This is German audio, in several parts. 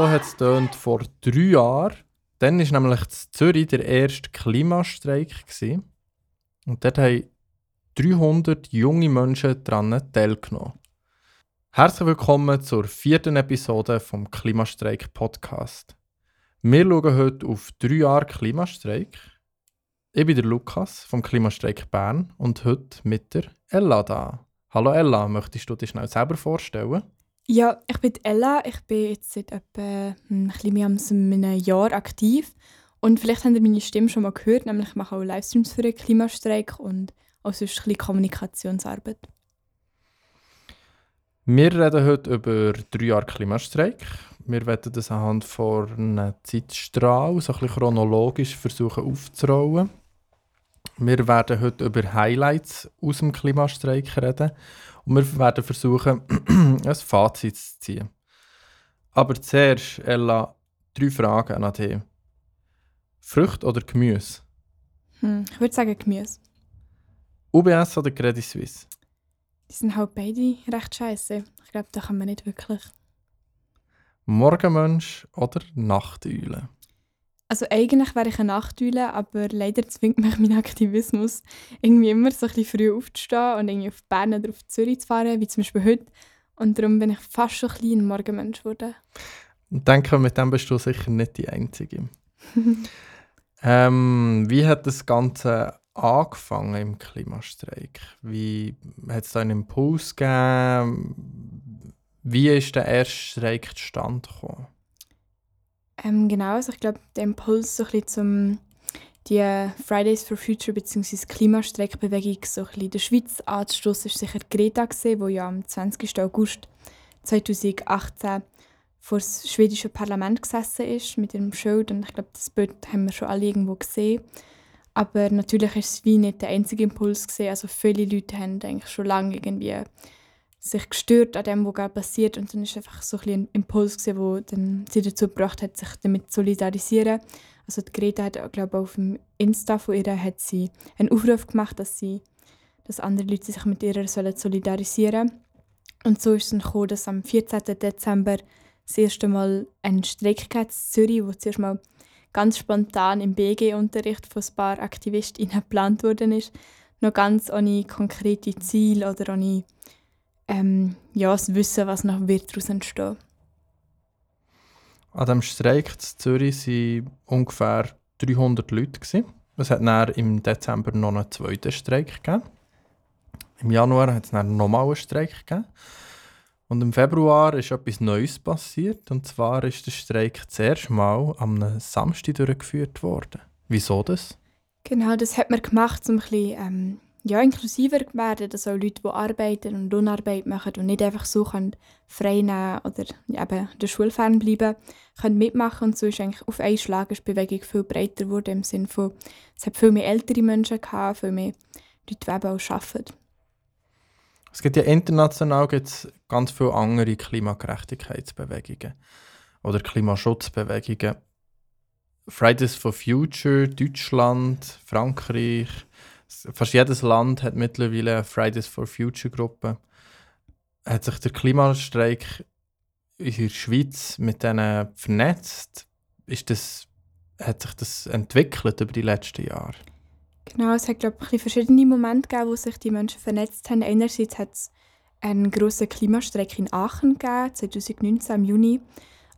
So hat es vor drei Jahren. Dann war nämlich in Zürich der erste Klimastreik. Gewesen. Und dort haben 300 junge Menschen daran teilgenommen. Herzlich willkommen zur vierten Episode vom Klimastreik Podcast. Wir schauen heute auf drei Jahre Klimastreik. Ich bin der Lukas vom Klimastreik Bern und heute mit der Ella da. Hallo Ella, möchtest du dich schnell selber vorstellen? Ja, ich bin Ella. Ich bin jetzt seit etwa hm, ein bisschen mehr als einem Jahr aktiv. Und vielleicht habt ihr meine Stimme schon mal gehört, nämlich ich mache auch Livestreams für den Klimastreik und auch sonst ein bisschen Kommunikationsarbeit. Wir reden heute über drei Jahre Klimastreik. Wir werden das anhand von einem Zeitstrahl so ein bisschen chronologisch versuchen aufzurollen. Wir werden heute über Highlights aus dem Klimastreik reden und wir werden versuchen, ein Fazit zu ziehen. Aber zuerst, Ella, drei Fragen an dich. Frucht oder Gemüse? Hm, ich würde sagen Gemüse. UBS oder Credit Suisse? Die sind halt beide recht scheiße. Ich glaube, da kann man nicht wirklich. Morgenmensch oder Nachteule? Also eigentlich wäre ich eine Nachteule, aber leider zwingt mich mein Aktivismus irgendwie immer so ein bisschen früh aufzustehen und irgendwie auf Bern oder auf Zürich zu fahren, wie zum Beispiel heute. Und darum bin ich fast schon ein kleiner Morgenmensch geworden. Ich denke, mit dem bist du sicher nicht die Einzige. ähm, wie hat das Ganze angefangen im Klimastreik? Wie hat es da einen Impuls gegeben? Wie ist der erste Streik zustande gekommen? Ähm, genau, also ich glaube, der Impuls so ein bisschen zum die Fridays for Future bzw. Klimastreikbewegung so ein in der Schweiz anzustoßen, ist sicher Greta wo ja am 20. August 2018 vor das schwedische Parlament gesessen ist mit ihrem Schild und ich glaube, das Bild haben wir schon alle irgendwo gesehen. Aber natürlich ist es wie nicht der einzige Impuls gesehen. Also viele Leute haben eigentlich schon lange irgendwie sich gestört an dem, was gerade passiert und dann ist einfach so ein, Impuls dann sie dazu gebracht hat, sich damit zu solidarisieren. Also die Greta hat, glaube auf dem Insta von ihr hat sie einen Aufruf gemacht, dass sie, dass andere Leute sich mit ihr sollen solidarisieren. Und so ist es dann gekommen, dass am 14. Dezember das erste Mal ein Streik in Zürich, wo zuerst mal ganz spontan im BG-Unterricht von ein paar AktivistInnen geplant worden ist, noch ganz ohne konkrete Ziele oder ohne ähm, ja, das Wissen, was noch wird daraus entstehen. An diesem Streik in Zürich waren ungefähr 300 Leute. Es hat dann im Dezember noch einen zweiten Streik gegeben. Im Januar hat es dann nochmal einen Streik gegeben. Und im Februar ist etwas Neues passiert. Und zwar ist der Streik zuerst mal am Samstag durchgeführt worden. Wieso das? Genau, das hat man gemacht, um ein bisschen ähm, ja, inklusiver werden, dass auch Leute, die arbeiten und Lohnarbeit machen und nicht einfach so können frei nehmen oder eben der Schule fernbleiben, können mitmachen und so ist eigentlich auf einen Schlag ist die Bewegung viel breiter geworden im Sinne von, es hat viel mehr ältere Menschen gehabt, viel mehr Leute, die eben auch arbeiten. Es gibt ja international gibt's ganz viele andere Klimagerechtigkeitsbewegungen oder Klimaschutzbewegungen. Fridays for Future, Deutschland, Frankreich, fast jedes Land hat mittlerweile eine Fridays for Future Gruppe. Hat sich der Klimastreik in der Schweiz mit denen vernetzt? Ist das, hat sich das entwickelt über die letzten Jahre? Genau, es hat glaube ich verschiedene Momente gegeben, wo sich die Menschen vernetzt haben. Einerseits hat es einen grossen Klimastreik in Aachen gegeben, 2019 im Juni.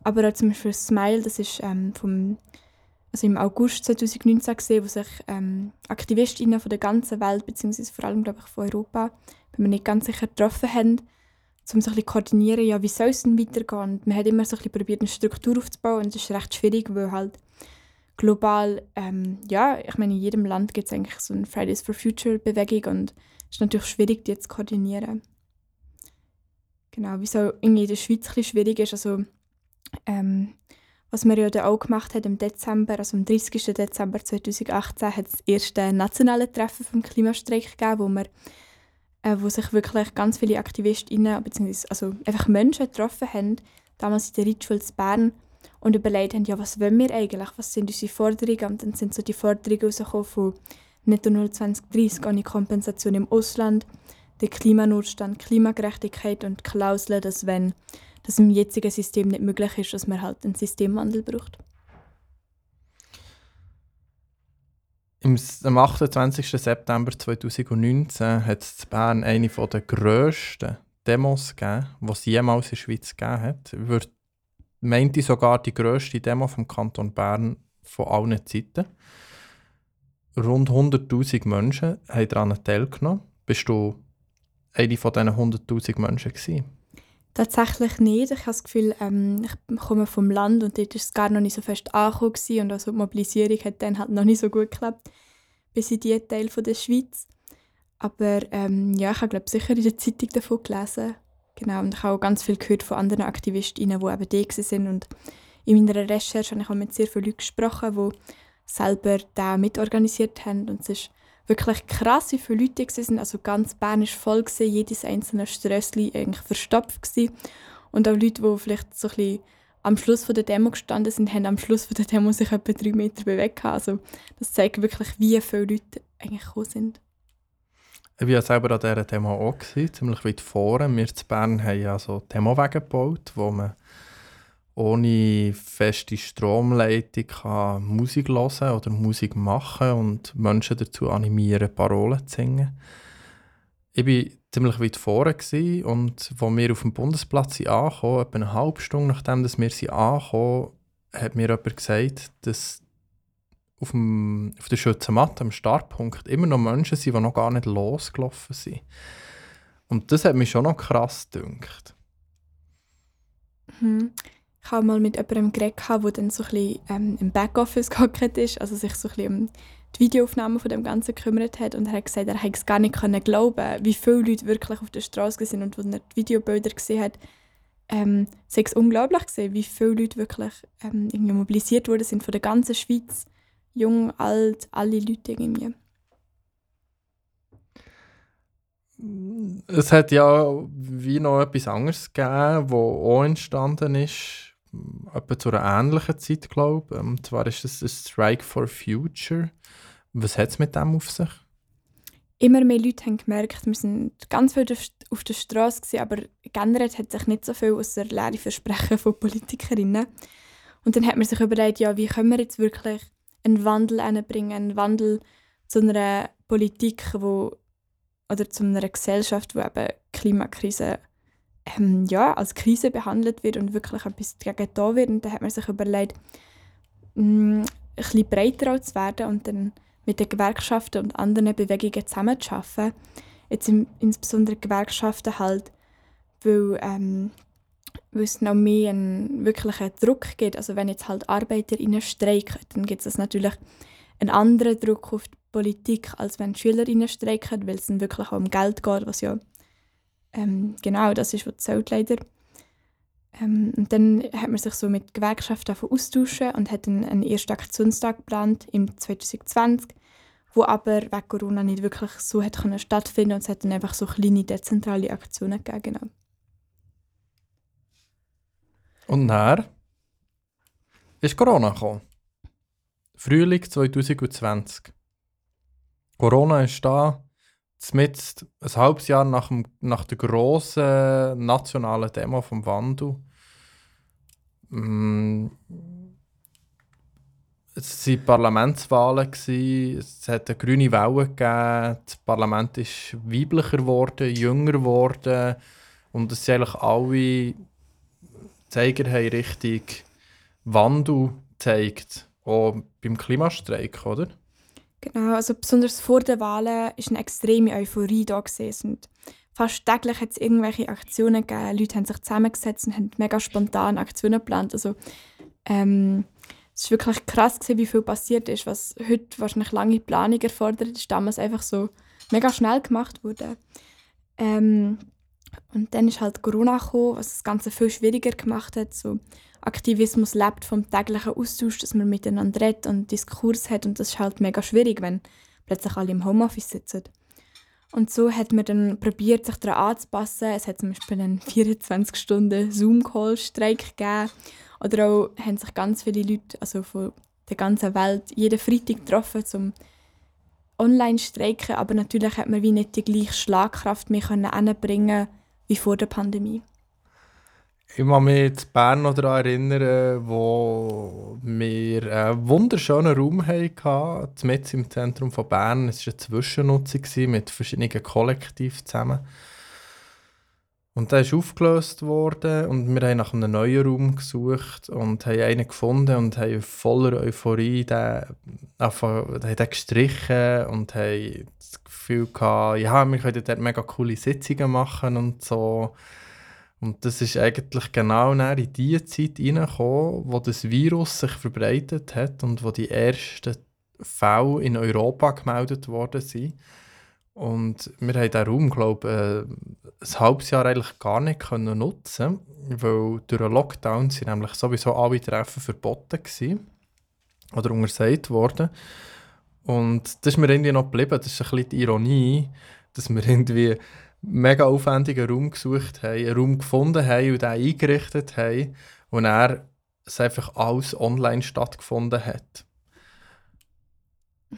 Aber auch zum Beispiel Smile, das ist ähm, vom also im August 2019 gesehen, wo sich ähm, Aktivistinnen von der ganzen Welt, beziehungsweise vor allem glaube ich von Europa, bin mir nicht ganz sicher, getroffen haben, um so ein bisschen koordinieren, ja, wie soll es denn weitergehen. Und man hat immer so ein bisschen probiert, eine Struktur aufzubauen und das ist recht schwierig, weil halt global, ähm, ja, ich meine, in jedem Land gibt es eigentlich so eine Fridays for Future Bewegung und es ist natürlich schwierig, die zu koordinieren. Genau, wieso in der Schweiz ein bisschen schwierig ist, also ähm, was wir ja dann auch gemacht haben im Dezember, also am 30. Dezember 2018, hat es das erste nationale Treffen vom Klimastreik gegeben, wo, wir, äh, wo sich wirklich ganz viele AktivistInnen, beziehungsweise also einfach Menschen getroffen haben, damals in der Ritschule Bern, und überlegt haben, ja, was wollen wir eigentlich, was sind unsere Forderungen, und dann sind so die Forderungen rausgekommen von Netto 0 2030 ohne Kompensation im Ausland, der Klimanotstand, Klimagerechtigkeit und Klauseln, dass wenn dass im jetzigen System nicht möglich ist, dass man halt einen Systemwandel braucht. Am 28. September 2019 hat es in Bern eine der grössten Demos gegeben, die es jemals in der Schweiz gegeben hat. Ich meinte sogar die grösste Demo vom Kanton Bern von allen Zeiten. Rund 100'000 Menschen haben daran teilgenommen. Bist du eine von diesen 100'000 Menschen gewesen? Tatsächlich nicht. Ich habe das Gefühl, ähm, ich komme vom Land und dort war es gar noch nicht so fest angekommen und also die Mobilisierung hat dann halt noch nicht so gut geklappt, bis in diese Teil von der Schweiz. Aber ähm, ja, ich habe glaube sicher in der Zeitung davon gelesen. Genau, und ich habe auch ganz viel gehört von anderen Aktivistinnen, die eben da sind und in meiner Recherche habe ich auch mit sehr vielen Leuten gesprochen, die selber da mitorganisiert haben und es ist wirklich krass, wie viele Leute waren. Also ganz Bern war voll, gewesen, jedes einzelne Strössli eigentlich verstopft. Gewesen. Und auch Leute, die vielleicht so ein bisschen am Schluss der Demo gestanden sind, haben am Schluss der Demo sich etwa drei Meter bewegt. Also das zeigt wirklich, wie viele Leute eigentlich gekommen sind. Ich war selber an dieser Demo auch, gewesen, ziemlich weit vorne. Wir in Bern haben ja so Demowege gebaut, wo man ohne feste Stromleitung kann Musik hören oder Musik machen und Menschen dazu animieren, Parolen zu singen. Ich war ziemlich weit vorne und als wir auf dem Bundesplatz ankamen, etwa eine halbe Stunde nachdem wir ankamen, hat mir jemand gesagt, dass auf, dem, auf der Schützenmatte, am Startpunkt, immer noch Menschen sind, die noch gar nicht losgelaufen sind. Und das hat mich schon noch krass gedünkt. Hm. Ich habe mal mit jemandem geredet, der dann so ein bisschen ähm, im Backoffice gehockt ist, also sich so ein bisschen um die Videoaufnahmen von dem Ganzen gekümmert hat. Und er hat gesagt, er hätte es gar nicht können glauben, wie viele Leute wirklich auf der Straße sind und wenn er die Videobilder gesehen hat, ähm, sei es unglaublich gesehen, wie viele Leute wirklich ähm, irgendwie mobilisiert worden sind von der ganzen Schweiz, jung, alt, alle Leute irgendwie. Es hat ja wie noch etwas anderes gegeben, was auch entstanden ist etwa zu einer ähnlichen Zeit, glaube ich. Und ähm, zwar ist es ein Strike for Future. Was hat es mit dem auf sich? Immer mehr Leute haben gemerkt, wir sind ganz viel auf der Straße, aber generell hat sich nicht so viel aus der leeren Versprechen von Politikerinnen. Und dann hat man sich überlegt, ja, wie können wir jetzt wirklich einen Wandel bringen, einen Wandel zu einer Politik, wo oder zu einer Gesellschaft, wo eben Klimakrise ähm, ja, als Krise behandelt wird und wirklich etwas dagegen da wird. Und dann hat man sich überlegt, mh, mm, ein breiter zu werden und dann mit den Gewerkschaften und anderen Bewegungen zusammenzuarbeiten. Jetzt im, insbesondere Gewerkschaften halt, weil, ähm, weil es noch mehr einen wirklichen Druck gibt. Also wenn jetzt halt ArbeiterInnen streiken, dann gibt es natürlich einen anderen Druck auf die Politik, als wenn SchülerInnen streiken, weil es dann wirklich auch um Geld geht, was ja ähm, genau, das ist, was zählt leider. Ähm, und dann hat man sich so mit Gewerkschaften austauschen und hat einen, einen ersten Aktionstag geplant im 2020, wo aber wegen Corona nicht wirklich so hat können stattfinden und es hat dann einfach so kleine dezentrale Aktionen gegeben. Genau. Und dann ist Corona gekommen. Frühling 2020. Corona ist da, mit ein halbes Jahr nach, dem, nach der grossen nationalen Demo vom Wandel. Mm, es waren Parlamentswahlen, es hat eine grüne Welle gegeben, das Parlament ist weiblicher geworden, jünger geworden und es sind eigentlich alle Zeiger haben richtig Wandel gezeigt, auch beim Klimastreik, oder? Genau, also besonders vor den Wahlen war eine extreme Euphorie da gewesen. Fast täglich hat es irgendwelche Aktionen gegeben. Leute haben sich zusammengesetzt und haben mega spontan Aktionen geplant. Also ähm, es war wirklich krass, gewesen, wie viel passiert ist, was heute wahrscheinlich lange Planung erfordert, ist damals einfach so mega schnell gemacht wurde. Ähm, und dann ist halt Corona gekommen, was das Ganze viel schwieriger gemacht hat. So Aktivismus lebt vom täglichen Austausch, dass man miteinander redet und Diskurs hat und das ist halt mega schwierig, wenn plötzlich alle im Homeoffice sitzen. Und so hat man dann probiert, sich daran anzupassen. Es hat zum Beispiel einen 24-Stunden-Zoom-Call-Streik gegeben. Oder auch haben sich ganz viele Leute also von der ganzen Welt jeden Freitag getroffen, um online zu streiken. Aber natürlich hat man wie nicht die gleiche Schlagkraft mehr können wie vor der Pandemie. Ich kann mich zu Bern noch daran erinnern, wo wir einen wunderschönen Raum hatten, mitten im Zentrum von Bern. Es war eine Zwischennutzung mit verschiedenen Kollektiven zusammen. Und der ist aufgelöst worden und wir haben nach einem neuen Raum gesucht und haben einen gefunden und haben voller Euphorie den, einfach, den gestrichen und haben das Gefühl gehabt, ja, wir können dort mega coole Sitzungen machen und so. Und das ist eigentlich genau in die Zeit hineingekommen, wo das Virus sich verbreitet hat und wo die ersten Fälle in Europa gemeldet worden sind. Und wir haben diesen Raum, glaube ich, ein halbes Jahr eigentlich gar nicht können nutzen weil durch den Lockdown sind nämlich sowieso alle Treffen verboten gewesen, oder untersagt worden. Und das ist mir irgendwie noch geblieben. Das ist ein bisschen die Ironie, dass wir irgendwie mega aufwendigen Raum gesucht haben, einen Raum gefunden haben und den eingerichtet haben und er es einfach alles online stattgefunden hat.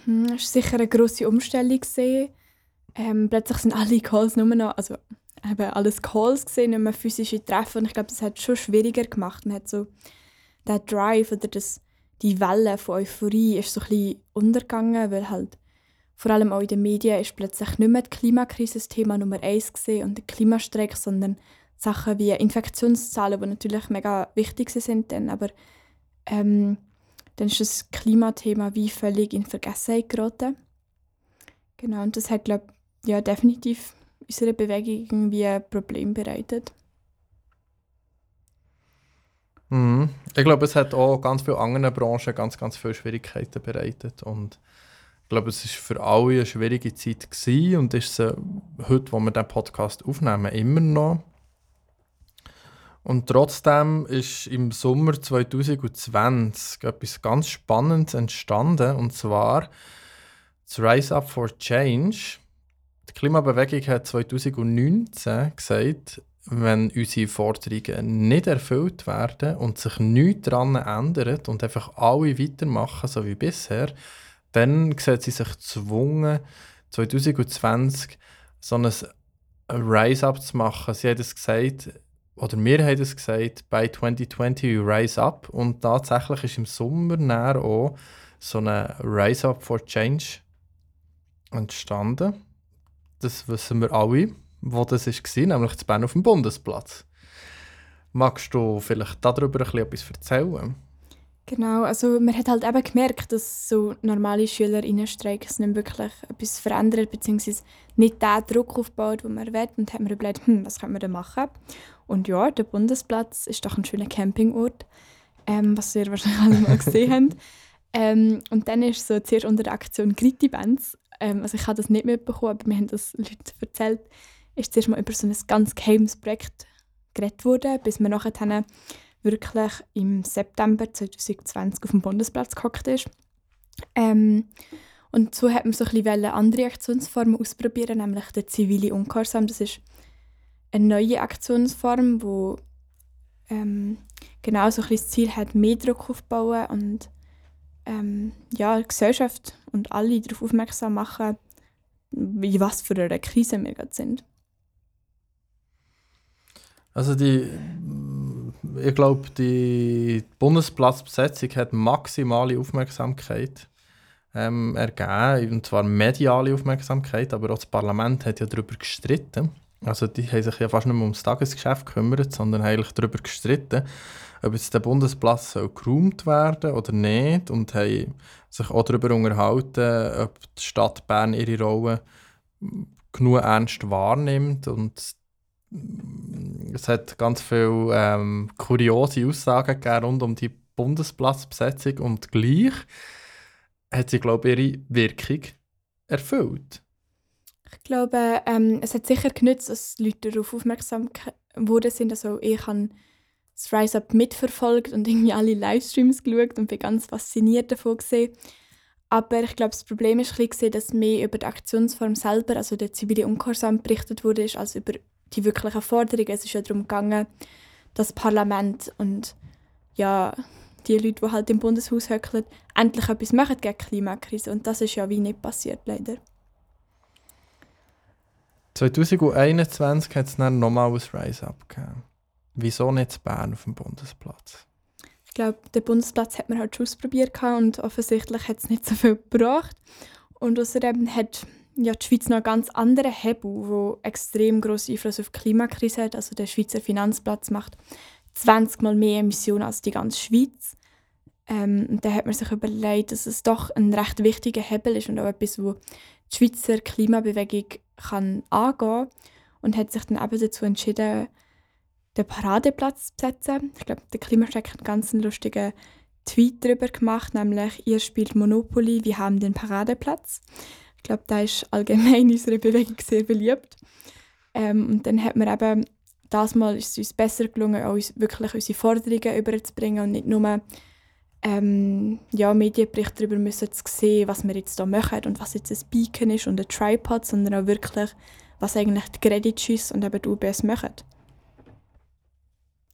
Mhm, das war sicher eine grosse Umstellung. Ähm, plötzlich sind alle Calls nur noch, also eben alles Calls gesehen, nicht mehr physische Treffen. Und ich glaube, das hat es schon schwieriger gemacht. Man hat so der Drive oder das, die Welle von Euphorie ist so ein bisschen untergegangen, weil halt vor allem auch in den Medien ist plötzlich nicht mehr die Klimakrise das Thema Nummer eins und der Klimastreik, sondern Sachen wie Infektionszahlen, die natürlich mega wichtig sind, dann, aber ähm, dann ist das Klimathema wie völlig in Vergessenheit geraten. Genau, und das hat, glaube ja definitiv unserer Bewegung irgendwie ein Problem bereitet. Mhm. Ich glaube, es hat auch ganz viele andere Branchen ganz, ganz viele Schwierigkeiten bereitet. Und ich glaube, es war für alle eine schwierige Zeit gewesen und ist es heute, wo wir diesen Podcast aufnehmen, immer noch. Und trotzdem ist im Sommer 2020 etwas ganz Spannendes entstanden, und zwar das Rise Up for Change die Klimabewegung hat 2019 gesagt, wenn unsere Forderungen nicht erfüllt werden und sich nichts daran ändert und einfach alle weitermachen, so wie bisher, dann sieht sie sich gezwungen, 2020 so ein Rise-Up zu machen. Sie hat es gesagt, oder wir haben es gesagt, bei 2020 we rise up. Und tatsächlich ist im Sommer auch so ein Rise Up for Change entstanden das wissen wir alle, wo das war, nämlich zu Bern auf dem Bundesplatz. Magst du vielleicht darüber ein bisschen etwas erzählen? Genau, also man hat halt eben gemerkt, dass so normale SchülerInnenstreiks nicht wirklich etwas verändert, beziehungsweise nicht den Druck aufbaut, den man will. Und hat mir überlegt, hm, was können wir denn machen? Und ja, der Bundesplatz ist doch ein schöner Campingort, ähm, was ihr wahrscheinlich alle mal gesehen habt. Ähm, und dann ist so zuerst unter der Aktion Gritti Bands ähm, also ich habe das nicht mitbekommen, aber mir haben das Leute erzählt, ist zuerst mal über so ein ganz geheimes Projekt geredet worden, bis man nachher wirklich im September 2020 auf dem Bundesplatz gehockt ist. Ähm, und so hat man so ein bisschen andere Aktionsformen ausprobieren, nämlich der zivile Ungehorsam. Das ist eine neue Aktionsform, die ähm, genau so ein bisschen das Ziel hat, mehr Druck aufzubauen und ähm, ja, die Gesellschaft und alle darauf aufmerksam machen, wie was für eine Krise wir gerade sind. Also die, ich glaube, die Bundesplatzbesetzung hat maximale Aufmerksamkeit ähm, ergeben, und zwar mediale Aufmerksamkeit, aber auch das Parlament hat ja darüber gestritten. Also die haben sich ja fast nicht mehr ums Tagesgeschäft gekümmert, sondern eigentlich darüber gestritten, ob jetzt der Bundesplatz soll geräumt werden oder nicht und haben sich auch darüber unterhalten, ob die Stadt Bern ihre Rolle genug ernst wahrnimmt und es hat ganz viele ähm, kuriose Aussagen gegeben rund um die Bundesplatzbesetzung und gleich hat sie, glaube ich, ihre Wirkung erfüllt. Ich glaube, ähm, es hat sicher genützt, dass Leute darauf aufmerksam wurden. Also ich habe das Rise Up mitverfolgt und irgendwie alle Livestreams geschaut und bin ganz fasziniert davon gesehen. Aber ich glaube, das Problem ein dass mehr über die Aktionsform selber, also der zivile Ungehorsam, berichtet wurde, als über die wirklichen Forderungen. Es ist ja darum gegangen, das Parlament und ja, die Leute, die halt im Bundeshaus höckeln, endlich etwas machen gegen die Klimakrise. Und das ist ja wie nicht passiert, leider. 2021 hat es dann nochmal ein Rise-Up gegeben. Wieso nicht Bern auf dem Bundesplatz? Ich glaube, den Bundesplatz hat man halt schon ausprobiert und offensichtlich hat es nicht so viel gebracht. Und außerdem hat ja, die Schweiz noch ganz anderen Hebel, der extrem grossen Einfluss auf die Klimakrise hat. Also der Schweizer Finanzplatz macht 20 Mal mehr Emissionen als die ganze Schweiz. Ähm, und da hat man sich überlegt, dass es doch ein recht wichtiger Hebel ist und auch etwas, wo die Schweizer Klimabewegung kann angehen. Und hat sich dann eben dazu entschieden, den Paradeplatz zu setzen. Ich glaube, der Klimastreik hat einen ganz lustigen Tweet darüber gemacht, nämlich «Ihr spielt Monopoly, wir haben den Paradeplatz». Ich glaube, da ist allgemein in unserer Bewegung sehr beliebt. Ähm, und dann hat man eben, das Mal ist es uns besser gelungen, auch wirklich unsere Forderungen überzubringen und nicht nur ähm, ja, Medienberichte darüber müssen zu sehen, was wir jetzt hier machen und was jetzt ein Beacon ist und ein Tripod, sondern auch wirklich, was eigentlich die Credit Suisse und eben die UBS machen.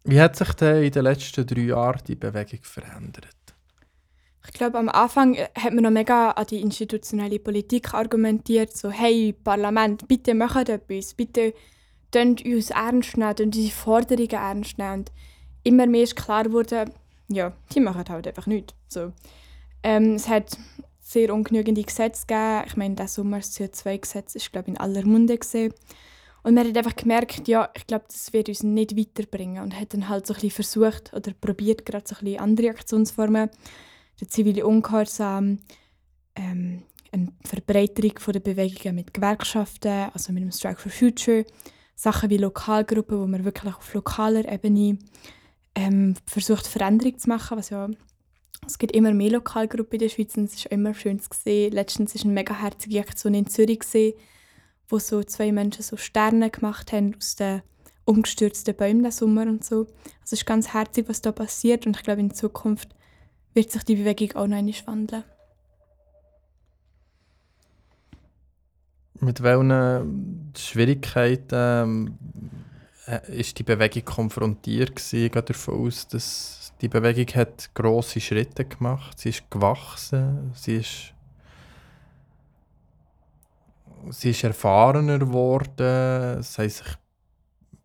Wie hat sich denn in den letzten drei Jahren die Bewegung verändert? Ich glaube, am Anfang hat man noch mega an die institutionelle Politik argumentiert, so «Hey, Parlament, bitte macht etwas, bitte tönt uns ernst nehmen, tönt unsere Forderungen ernst nehmen.» Und immer mehr ist klar geworden, ja, die machen halt einfach nichts. So. Ähm, es hat sehr ungenügende Gesetze gegeben. Ich meine, das Sommer das CO2-Gesetz ist, glaube ich, in aller Munde gesehen. Und man hat einfach gemerkt, ja, ich glaube, das wird uns nicht weiterbringen. Und hat dann halt so ein bisschen versucht oder probiert, gerade so ein bisschen andere Aktionsformen, der zivile Ungehorsam, ähm, eine Verbreiterung der Bewegungen mit Gewerkschaften, also mit dem Strike for Future, Sachen wie Lokalgruppen, wo man wirklich auf lokaler Ebene ähm, versucht, Veränderung zu machen, was ja es gibt immer mehr Lokalgruppen in der Schweiz und es ist immer schön zu sehen. Letztens war eine mega herzige Aktion in Zürich, gewesen, wo so zwei Menschen so Sterne gemacht haben aus den umgestürzten Bäumen den Sommer und so. Also es ist ganz herzig, was da passiert und ich glaube, in Zukunft wird sich die Bewegung auch noch einmal wandeln. Mit welchen Schwierigkeiten ähm, äh, ist die Bewegung konfrontiert gewesen, geht davon aus, dass die Bewegung hat grosse Schritte gemacht, sie ist gewachsen, sie ist sie ist erfahrener geworden, es haben sich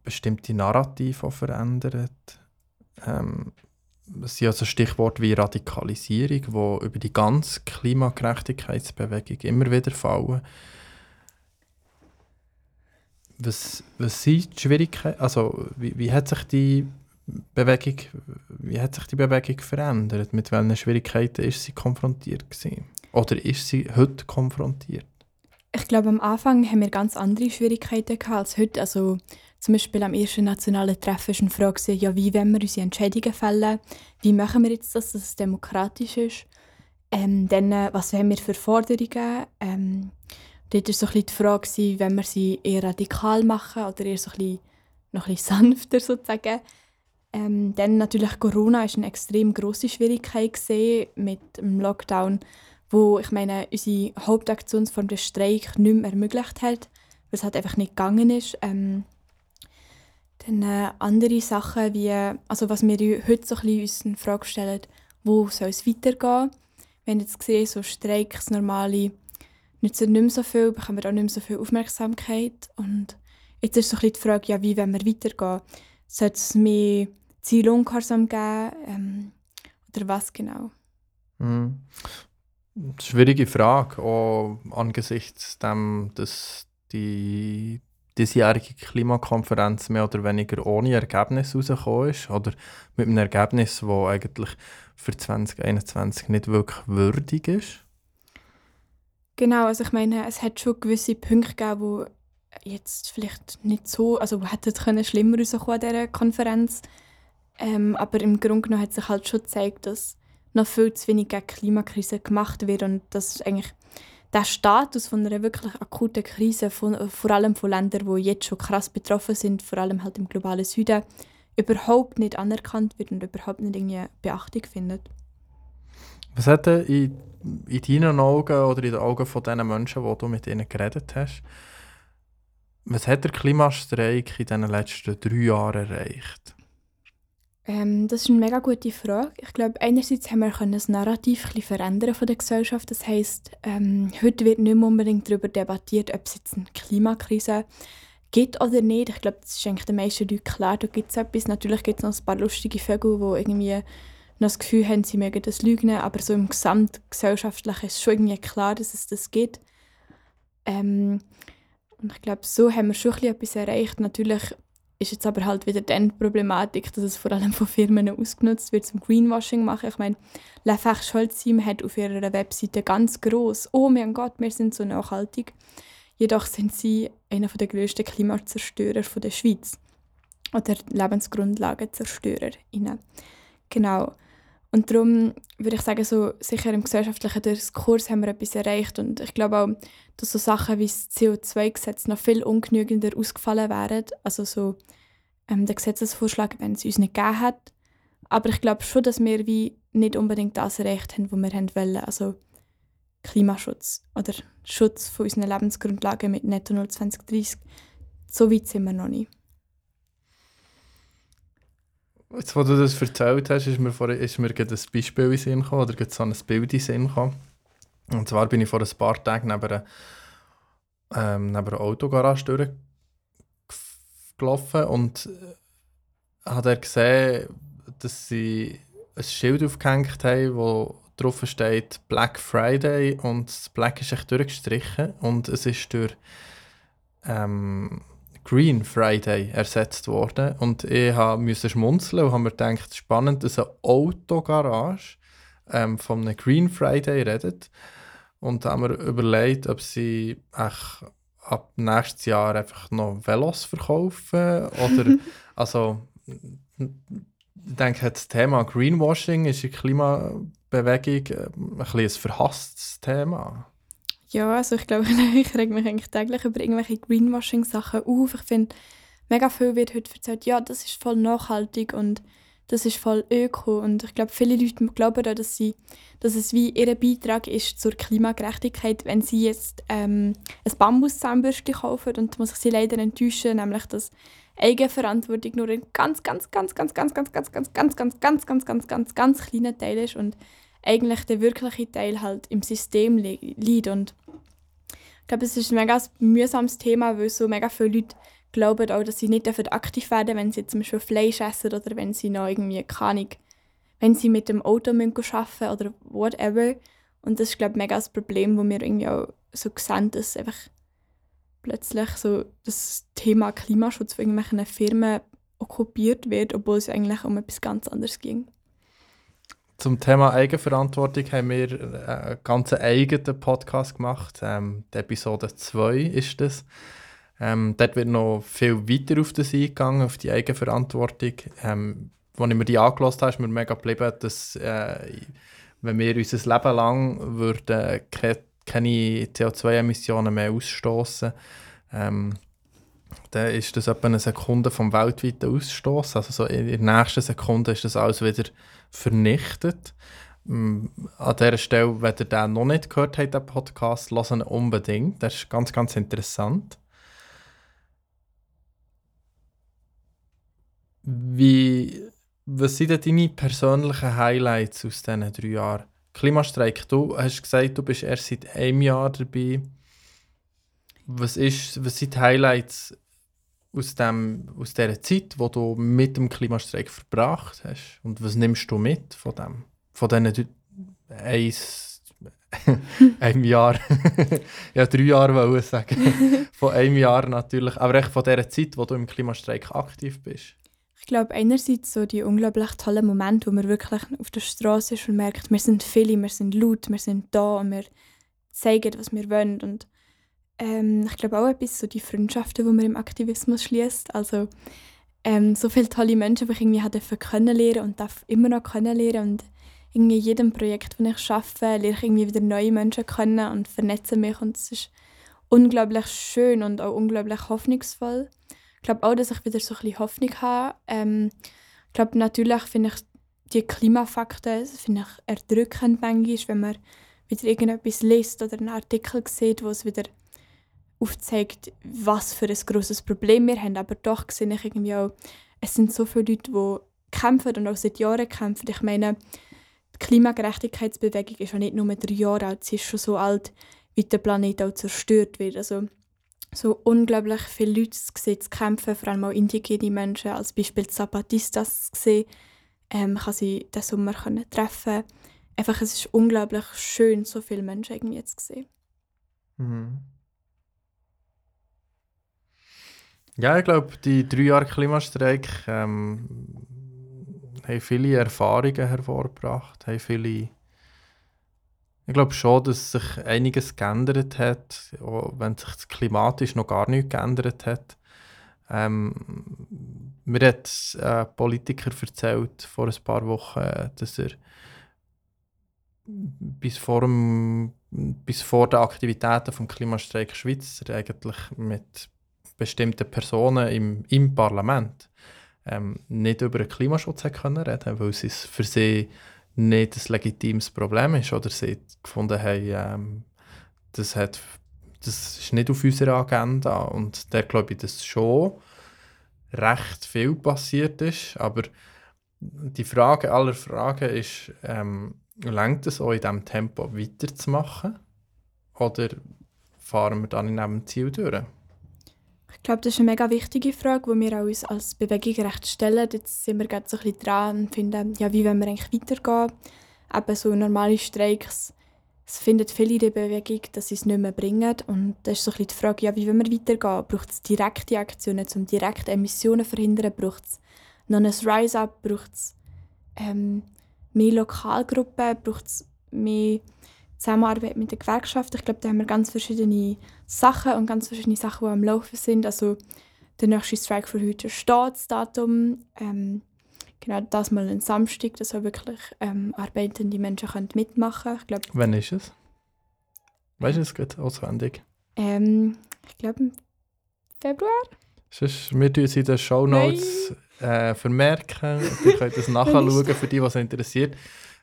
bestimmte Narrative verändert. Ähm, es sind also Stichworte wie Radikalisierung, die über die ganze Klimagerechtigkeitsbewegung immer wieder fallen. Was, was sind die Schwierigkeiten? Also, wie, wie, hat sich die Bewegung, wie hat sich die Bewegung verändert? Mit welchen Schwierigkeiten ist sie konfrontiert gewesen? Oder ist sie heute konfrontiert? Ich glaube, am Anfang haben wir ganz andere Schwierigkeiten gehabt als heute. Also, zum Beispiel am ersten nationalen Treffen war eine Frage, ja, wie wollen wir unsere Entscheidungen fällen? Wie machen wir jetzt das, dass es demokratisch ist? Ähm, dann, äh, was haben wir für Forderungen? Ähm, dort war so die Frage, wenn wir sie eher radikal machen oder eher so ein bisschen, noch ein bisschen sanfter sozusagen. Ähm, dann natürlich Corona ist eine extrem große Schwierigkeit mit dem Lockdown, wo ich meine unsere Hauptaktionsform der Streik nicht mehr ermöglicht hat, weil es halt einfach nicht gegangen ist. Ähm, dann äh, andere Sachen wie, also was wir heute so ein bisschen uns in Frage stellen, wo soll es weitergehen? Wir haben jetzt gesehen, so Streiks, normale nützen nicht mehr so viel, bekommen wir auch nicht mehr so viel Aufmerksamkeit. Und jetzt ist so ein bisschen die Frage, ja, wie wollen wir weitergehen? Sollte es mehr Zielungehorsam geben ähm, oder was genau? Mhm. Schwierige Frage, auch angesichts dem, dass die diesjährige Klimakonferenz mehr oder weniger ohne Ergebnis rausgekommen ist oder mit einem Ergebnis, das eigentlich für 2021 nicht wirklich würdig ist. Genau, also ich meine, es hat schon gewisse Punkte gegeben, wo jetzt vielleicht nicht so, also hätten können schlimmer rauskommen an dieser Konferenz. Ähm, aber im Grunde genommen hat sich halt schon gezeigt, dass noch viel zu wenig gegen Klimakrise gemacht wird und dass eigentlich der Status von einer wirklich akuten Krise, von, vor allem von Ländern, die jetzt schon krass betroffen sind, vor allem halt im globalen Süden, überhaupt nicht anerkannt wird und überhaupt nicht irgendwie Beachtung findet. Was hat in, in deinen Augen oder in den Augen von den Menschen, die du mit ihnen geredet hast, was hat der Klimastreik in den letzten drei Jahren erreicht? Ähm, das ist eine mega gute Frage. Ich glaube, einerseits haben wir das Narrativ ein verändern von der Gesellschaft. Das heißt, ähm, heute wird nicht mehr unbedingt darüber debattiert, ob es jetzt eine Klimakrise gibt oder nicht. Ich glaube, das ist eigentlich den meisten Leuten klar, da gibt es etwas. Natürlich gibt es noch ein paar lustige Vögel, die irgendwie noch das Gefühl haben, sie mögen das lügen, aber so im Gesamtgesellschaftlichen ist schon irgendwie klar, dass es das gibt. Ähm, und ich glaube, so haben wir schon etwas erreicht. Natürlich ist jetzt aber halt wieder die Problematik, dass es vor allem von Firmen ausgenutzt wird zum Greenwashing machen. Ich meine, La Scholzheim hat auf ihrer Webseite ganz groß «Oh mein Gott, wir sind so nachhaltig». Jedoch sind sie einer der grössten Klimazerstörer der Schweiz. Oder Lebensgrundlagenzerstörer. Genau. Und darum würde ich sagen, so sicher im gesellschaftlichen Diskurs haben wir etwas erreicht. Und ich glaube auch, dass so Sachen wie das CO2-Gesetz noch viel ungenügender ausgefallen wären. Also so ähm, der Gesetzesvorschlag, wenn es uns nicht gegeben hat. Aber ich glaube schon, dass wir wie nicht unbedingt das erreicht haben, was wir haben wollen. Also Klimaschutz oder Schutz von unseren Lebensgrundlagen mit Netto 0 2030. So weit sind wir noch nicht. Jetzt, wo du das erzählt hast, ist mir, vor, ist mir ein Beispiel in Sinn gekommen, oder so ein Bild in Sinn gekommen. Und zwar bin ich vor ein paar Tagen neben einer, ähm, Autogarage durchgelaufen und äh, habe gesehen, dass sie ein Schild aufgehängt haben, wo drauf steht Black Friday und das Black ist echt durchgestrichen und es ist durch ähm, Green Friday ersetzt worden und ich musste schmunzeln und habe mir gedacht, spannend, dass eine Autogarage ähm, von einem Green Friday redet und haben mir überlegt, ob sie echt ab nächstes Jahr einfach noch Velos verkaufen oder also ich denke, das Thema Greenwashing ist in der Klimabewegung äh, ein, ein verhasstes Thema. Ja, also ich glaube, ich reg mich eigentlich täglich über irgendwelche Greenwashing-Sachen auf. Ich finde, mega viel wird heute erzählt, ja, das ist voll nachhaltig und das ist voll öko. Und ich glaube, viele Leute glauben auch, dass, dass es wie ihr Beitrag ist zur Klimagerechtigkeit, wenn sie jetzt ähm, ein Bambuszahnbürste kaufen. Und muss ich sie leider enttäuschen, nämlich dass Eigenverantwortung nur ein ganz, ganz, ganz, ganz, ganz, ganz, ganz, ganz, ganz, ganz, ganz, ganz, ganz, ganz, ganz kleiner Teil ist und eigentlich der wirkliche Teil halt im System liegt. Und ich glaube, es ist ein mega mühsames Thema, weil so mega viele Leute glauben auch, dass sie nicht aktiv werden dürfen, wenn sie zum Beispiel Fleisch essen oder wenn sie noch irgendwie, keine wenn sie mit dem Auto arbeiten müssen oder whatever. Und das ist, glaube ich, mega das Problem, wo wir irgendwie auch so sehen, dass einfach plötzlich so das Thema Klimaschutz von irgendwelchen Firmen okkupiert wird, obwohl es eigentlich um etwas ganz anderes ging. Zum Thema Eigenverantwortung haben wir äh, einen ganz eigenen Podcast gemacht. Ähm, die Episode 2 ist das. Ähm, dort wird noch viel weiter auf das eingegangen, auf die Eigenverantwortung. Ähm, als ich mir die angelassen habe, ist mir mega geblieben, dass äh, wenn wir unser Leben lang würden ke keine CO2-Emissionen mehr ausstoßen ähm, dann ist das etwa eine Sekunde vom weltweiten Ausstoß. Also so in der nächsten Sekunde ist das alles wieder vernichtet. Mm, an dieser Stelle, wenn ihr den noch nicht gehört habt, den Podcast, hören unbedingt. Das ist ganz, ganz interessant. Wie, was sind denn deine persönlichen Highlights aus diesen drei Jahren? Klimastreik, du hast gesagt, du bist erst seit einem Jahr dabei. Was, ist, was sind die Highlights aus, dem, aus dieser Zeit, die du mit dem Klimastreik verbracht hast? Und was nimmst du mit von dem? Von diesen eins, einem Jahr, ja drei Jahre wollte ich sagen, von einem Jahr natürlich, aber echt von dieser Zeit, wo du im Klimastreik aktiv bist. Ich glaube einerseits so die unglaublich tollen Momente, wo man wirklich auf der Straße ist und merkt, wir sind viele, wir sind laut, wir sind da und wir zeigen, was wir wollen und ähm, ich glaube auch etwas so die Freundschaften, die man im Aktivismus schließt. Also ähm, so viele tolle Menschen, die ich irgendwie habe kennenlernen und darf immer noch kennenlernen und irgendwie in jedem Projekt, das ich arbeite, lerne ich irgendwie wieder neue Menschen kennen und vernetze mich und es ist unglaublich schön und auch unglaublich hoffnungsvoll. Ich glaube auch, dass ich wieder so ein bisschen Hoffnung habe. Ähm, ich glaube natürlich finde ich die Klimafakten finde ich erdrückend manchmal, wenn man wieder irgendetwas liest oder einen Artikel sieht, wo es wieder aufzeigt, was für ein grosses Problem wir haben. Aber doch sehe ich irgendwie auch, es sind so viele Leute, die kämpfen und auch seit Jahren kämpfen. Ich meine, die Klimagerechtigkeitsbewegung ist ja nicht nur drei Jahre alt, sie ist schon so alt, wie der Planet auch zerstört wird. Also so unglaublich viele Leute gesehen zu kämpfen, vor allem auch indigene Menschen, als Beispiel Zapatistas gesehen. Ähm, kann sie diesen Sommer treffen. Einfach, es ist unglaublich schön, so viele Menschen irgendwie jetzt sehen. Mhm. Ja, ich glaube, die drei Jahre Klimastreik ähm, haben viele Erfahrungen hervorgebracht, haben viele ich glaube schon, dass sich einiges geändert hat, wenn sich klimatisch noch gar nichts geändert hat. Ähm, mir hat ein Politiker erzählt vor ein paar Wochen, dass er bis vor, dem, bis vor den Aktivitäten vom Klimastreik Schweiz eigentlich mit bestimmten Personen im, im Parlament ähm, nicht über den Klimaschutz können reden, weil es für sie nicht ein legitimes Problem ist oder sie gefunden haben, ähm, das, hat, das ist nicht auf unserer Agenda. Und da glaube ich, dass schon recht viel passiert ist, aber die Frage aller Fragen ist, ähm, längt es auch in diesem Tempo weiterzumachen? Oder fahren wir dann in diesem Ziel durch? Ich glaube, das ist eine mega wichtige Frage, die wir uns als Bewegung recht stellen. Jetzt sind wir gerade so ein bisschen dran und finden, ja, wie wollen wir eigentlich weitergehen? Eben so normale Streiks, es finden viele in der Bewegung, dass sie es nicht mehr bringen. Und da ist so ein bisschen die Frage, ja, wie wollen wir weitergehen? Braucht es direkte Aktionen, um direkte Emissionen zu verhindern? Braucht es noch ein Rise-Up? Braucht es ähm, mehr Lokalgruppen? Braucht es mehr Zusammenarbeit mit der Gewerkschaft. Ich glaube, da haben wir ganz verschiedene Sachen und ganz verschiedene Sachen, die am Laufen sind. Also der nächste Strike für heute steht das Datum. Ähm, genau, das mal ein Samstag, dass auch wirklich ähm, arbeitende Menschen können mitmachen können. Wann ist es? Weißt du es gut auswendig? Ähm, ich glaube im Februar. Sonst, wir tun es in den Show Notes äh, vermerken. Ihr könnt es nachschauen, für die, was interessiert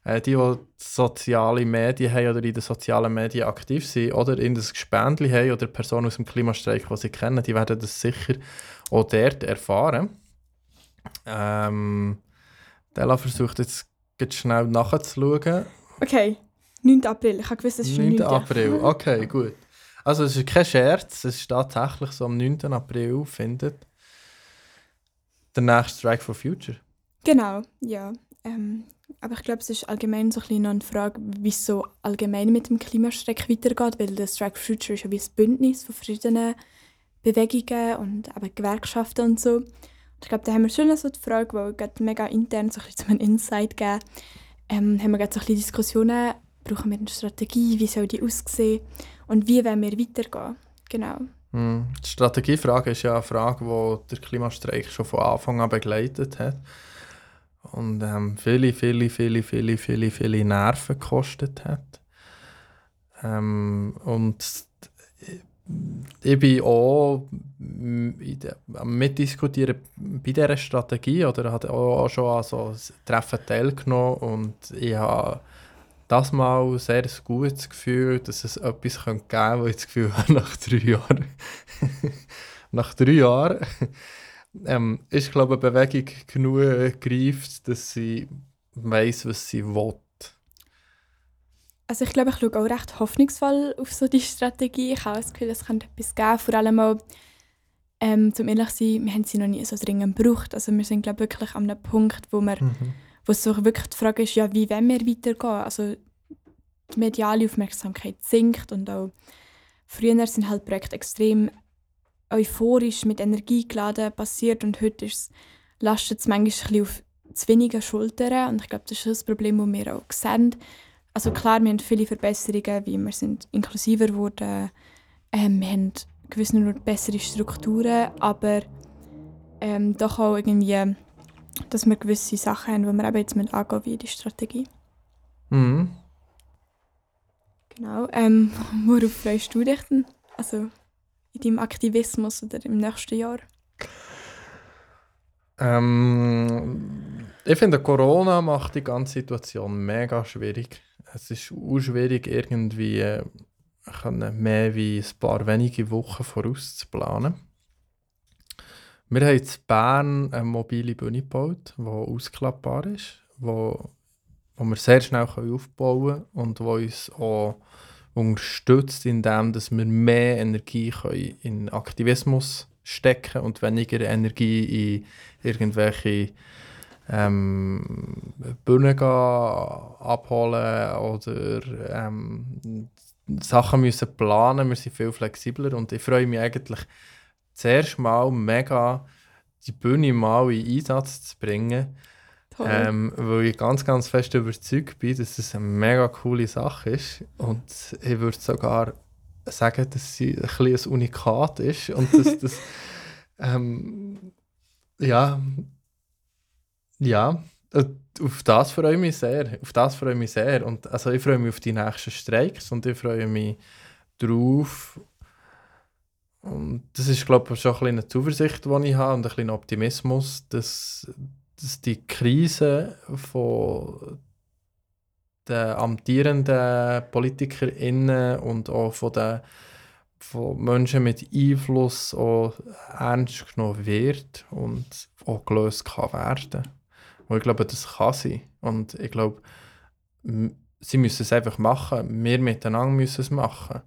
äh, die, die soziale Medien haben oder in den sozialen Medien aktiv sind oder in das Gespendli haben oder Personen aus dem Klimastreik, die sie kennen, die werden das sicher auch dort erfahren. Ähm, Della versucht jetzt schnell nachzuschauen. Okay, 9. April. Ich habe gewusst, es ist 9. 9. April, okay, gut. Also es ist kein Scherz, es ist tatsächlich so am 9. April findet der nächste Strike for Future. Genau, ja. Ähm, aber ich glaube, es ist allgemein so ein eine Frage, wie es so allgemein mit dem Klimastreik weitergeht, weil der Strike Future ist ja wie ein Bündnis von verschiedenen Bewegungen und eben Gewerkschaften und so. Und ich glaube, da haben wir schon so die Frage, weil gerade mega intern so ein bisschen einen Insight geben, ähm, haben wir gerade so ein bisschen Diskussionen, brauchen wir eine Strategie, wie soll die aussehen und wie wollen wir weitergehen. Genau. Hm. Die Strategiefrage ist ja eine Frage, die der Klimastreik schon von Anfang an begleitet hat und ähm, viele, viele, viele, viele, viele, viele Nerven gekostet hat. Ähm, und ich bin auch am Mitdiskutieren bei dieser Strategie oder habe auch schon an so Treffen teilgenommen und ich habe das mal sehr ein gutes Gefühl, dass es etwas geben könnte, wo ich das Gefühl habe, nach drei Jahren, nach drei Jahren ähm, ist, glaube ich, eine Bewegung genug greift, dass sie weiß, was sie will. Also ich glaube, ich schaue auch recht hoffnungsvoll auf so die Strategie. Ich habe das Gefühl, es könnte etwas geben. Vor allem auch, ähm, zum ehrlich sein, wir haben sie noch nie so dringend gebraucht. Also wir sind, glaube ich, wirklich an einem Punkt, wo, wir, mhm. wo so wirklich die Frage ist, ja, wie wollen wir weitergehen? Also die mediale Aufmerksamkeit sinkt und auch früher sind halt Projekte extrem euphorisch, mit Energie geladen passiert und heute ist, lastet es manchmal ein auf zu wenigen Schultern und ich glaube, das ist das Problem, das wir auch sehen. Also klar, wir haben viele Verbesserungen, wie wir sind inklusiver geworden, ähm, wir haben gewisse nur bessere Strukturen, aber ähm, doch auch irgendwie, dass wir gewisse Sachen haben, die wir eben jetzt angehen wie die Strategie. Mhm. Genau. Ähm, worauf freust du dich denn? Also, in deinem Aktivismus oder im nächsten Jahr? Ähm, ich finde, Corona macht die ganze Situation mega schwierig. Es ist auch schwierig, irgendwie äh, mehr wie ein paar wenige Wochen vorauszuplanen. Wir haben in Bern eine mobile Bühne gebaut, die ausklappbar ist, wo, wo wir sehr schnell aufbauen können und wo uns auch unterstützt, indem dass wir mehr Energie können in Aktivismus stecken und weniger Energie in irgendwelche ähm, Bühnen abholen oder ähm, Sachen müssen planen. Wir sind viel flexibler und ich freue mich eigentlich zuerst mal mega, die Bühne mal in Einsatz zu bringen. Ähm, weil ich ganz, ganz fest überzeugt bin, dass es eine mega coole Sache ist. Und ich würde sogar sagen, dass sie ein, ein Unikat ist. Und dass das. ähm, ja. Ja. Äh, auf das freue ich mich sehr. Auf das freue ich mich sehr. Und also ich freue mich auf die nächsten Streiks und ich freue mich darauf. Und das ist, glaube ich, schon ein eine Zuversicht, die ich habe und ein bisschen Optimismus, dass, dass die Krise von den amtierenden PolitikerInnen und auch von den von Menschen mit Einfluss auch ernst genommen wird und auch gelöst kann werden. Und ich glaube, das kann sein. Und ich glaube, sie müssen es einfach machen. Wir miteinander müssen es machen.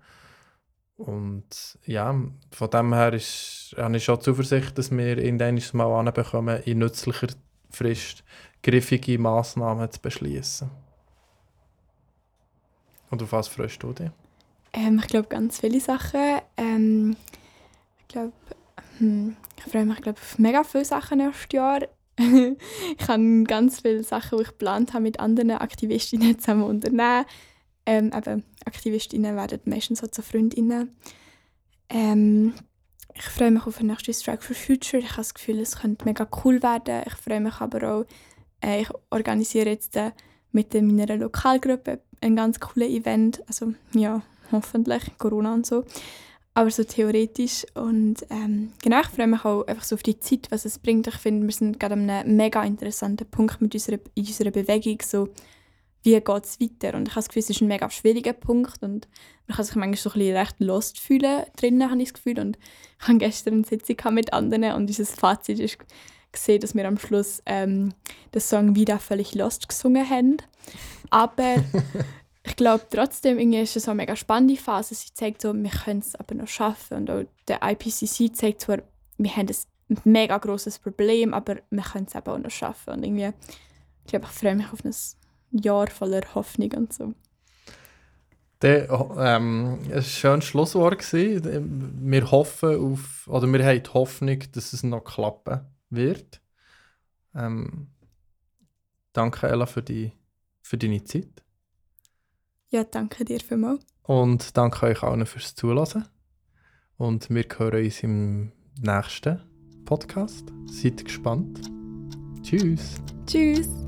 Und ja, von dem her ist, habe ich schon Zuversicht, dass wir irgendwann mal anbekommen, in nützlicher Frist griffige Massnahmen zu beschließen. Und auf was freust du dich? Ähm, ich glaube, ganz viele Sachen. Ähm, ich glaube, hm, ich freue mich glaub, auf mega viele Sachen nächstes Jahr. ich habe ganz viele Sachen, die ich geplant habe, mit anderen Aktivistinnen zusammen unternehmen. Ähm, eben, Aktivistinnen werden meistens so zu Freundinnen. Ähm, ich freue mich auf den nächsten Strike for Future. Ich habe das Gefühl, es könnte mega cool werden. Ich freue mich aber auch, äh, ich organisiere jetzt äh, mit meiner Lokalgruppe ein ganz cooles Event. Also ja, hoffentlich, Corona und so. Aber so theoretisch. Und ähm, genau, ich freue mich auch einfach so auf die Zeit, was es bringt. Ich finde, wir sind gerade an einem mega interessanten Punkt mit unserer, in unserer Bewegung. So, wie geht es weiter? Und ich habe das Gefühl, es ist ein mega schwieriger Punkt und man kann sich manchmal so ein bisschen recht lost fühlen drinnen, habe ich das Gefühl. Und ich habe gestern eine Sitzung mit anderen und unser Fazit ist gesehen, dass wir am Schluss ähm, den Song wieder völlig lost gesungen haben. Aber ich glaube trotzdem irgendwie ist es eine mega spannende Phase. Sie zeigt so, wir können es aber noch schaffen. Und auch der IPCC zeigt zwar, wir haben ein mega großes Problem, aber wir können es aber auch noch schaffen. Und irgendwie, ich glaube, ich freue mich auf ein Jahr voller Hoffnung und so. Der, ähm, es war ein schönes Schlusswort. Wir hoffen auf, oder wir haben die Hoffnung, dass es noch klappen wird. Ähm, danke, Ella, für, die, für deine Zeit. Ja, danke dir vielmals. Und danke euch allen fürs Zuhören. Und wir hören uns im nächsten Podcast. Seid gespannt. Tschüss. Tschüss.